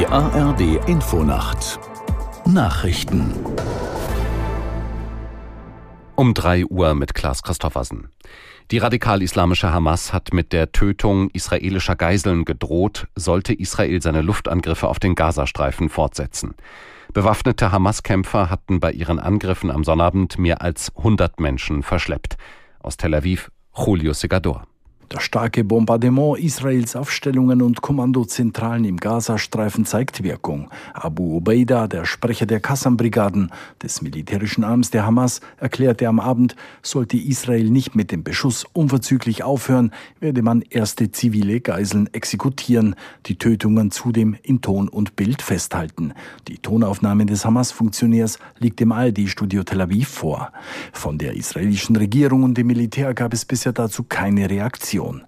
Die ARD Infonacht Nachrichten um 3 Uhr mit Klaas Christoffersen. Die radikal-islamische Hamas hat mit der Tötung israelischer Geiseln gedroht, sollte Israel seine Luftangriffe auf den Gazastreifen fortsetzen. Bewaffnete Hamas-Kämpfer hatten bei ihren Angriffen am Sonnabend mehr als 100 Menschen verschleppt. Aus Tel Aviv, Julio Segador. Das starke Bombardement Israels Aufstellungen und Kommandozentralen im Gazastreifen zeigt Wirkung. Abu Ubaida, der Sprecher der Qassam-Brigaden des militärischen Arms der Hamas, erklärte am Abend, sollte Israel nicht mit dem Beschuss unverzüglich aufhören, werde man erste zivile Geiseln exekutieren, die Tötungen zudem in Ton und Bild festhalten. Die Tonaufnahme des Hamas-Funktionärs liegt im ARD-Studio Tel Aviv vor. Von der israelischen Regierung und dem Militär gab es bisher dazu keine Reaktion. Union.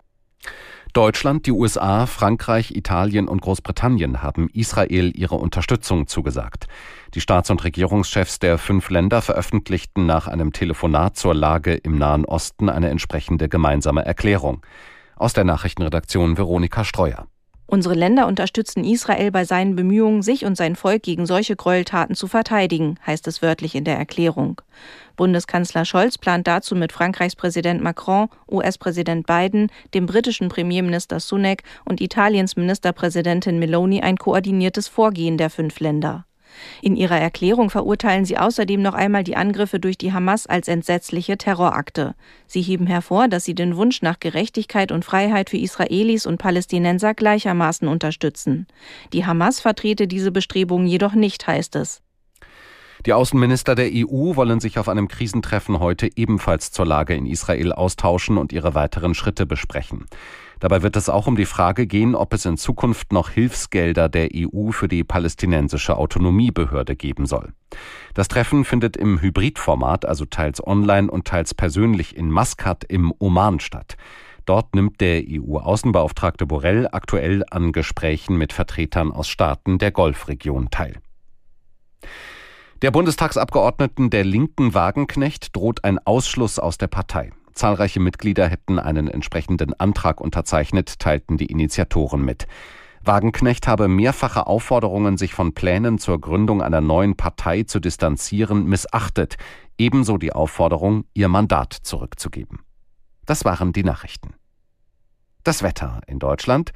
Deutschland, die USA, Frankreich, Italien und Großbritannien haben Israel ihre Unterstützung zugesagt. Die Staats- und Regierungschefs der fünf Länder veröffentlichten nach einem Telefonat zur Lage im Nahen Osten eine entsprechende gemeinsame Erklärung. Aus der Nachrichtenredaktion Veronika Streuer. Unsere Länder unterstützen Israel bei seinen Bemühungen, sich und sein Volk gegen solche Gräueltaten zu verteidigen, heißt es wörtlich in der Erklärung. Bundeskanzler Scholz plant dazu mit Frankreichs Präsident Macron, US-Präsident Biden, dem britischen Premierminister Sunak und Italiens Ministerpräsidentin Meloni ein koordiniertes Vorgehen der fünf Länder. In ihrer Erklärung verurteilen sie außerdem noch einmal die Angriffe durch die Hamas als entsetzliche Terrorakte. Sie heben hervor, dass sie den Wunsch nach Gerechtigkeit und Freiheit für Israelis und Palästinenser gleichermaßen unterstützen. Die Hamas vertrete diese Bestrebungen jedoch nicht, heißt es. Die Außenminister der EU wollen sich auf einem Krisentreffen heute ebenfalls zur Lage in Israel austauschen und ihre weiteren Schritte besprechen. Dabei wird es auch um die Frage gehen, ob es in Zukunft noch Hilfsgelder der EU für die palästinensische Autonomiebehörde geben soll. Das Treffen findet im Hybridformat, also teils online und teils persönlich in Maskat im Oman statt. Dort nimmt der EU-Außenbeauftragte Borrell aktuell an Gesprächen mit Vertretern aus Staaten der Golfregion teil. Der Bundestagsabgeordneten der Linken Wagenknecht droht ein Ausschluss aus der Partei. Zahlreiche Mitglieder hätten einen entsprechenden Antrag unterzeichnet, teilten die Initiatoren mit. Wagenknecht habe mehrfache Aufforderungen, sich von Plänen zur Gründung einer neuen Partei zu distanzieren, missachtet, ebenso die Aufforderung, ihr Mandat zurückzugeben. Das waren die Nachrichten. Das Wetter in Deutschland.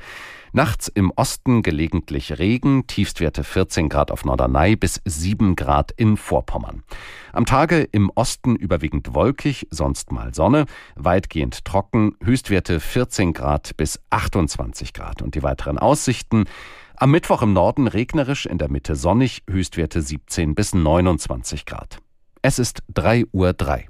Nachts im Osten gelegentlich Regen, Tiefstwerte 14 Grad auf Norderney bis 7 Grad in Vorpommern. Am Tage im Osten überwiegend wolkig, sonst mal Sonne, weitgehend trocken, Höchstwerte 14 Grad bis 28 Grad. Und die weiteren Aussichten. Am Mittwoch im Norden regnerisch, in der Mitte sonnig, Höchstwerte 17 bis 29 Grad. Es ist 3 Uhr 3.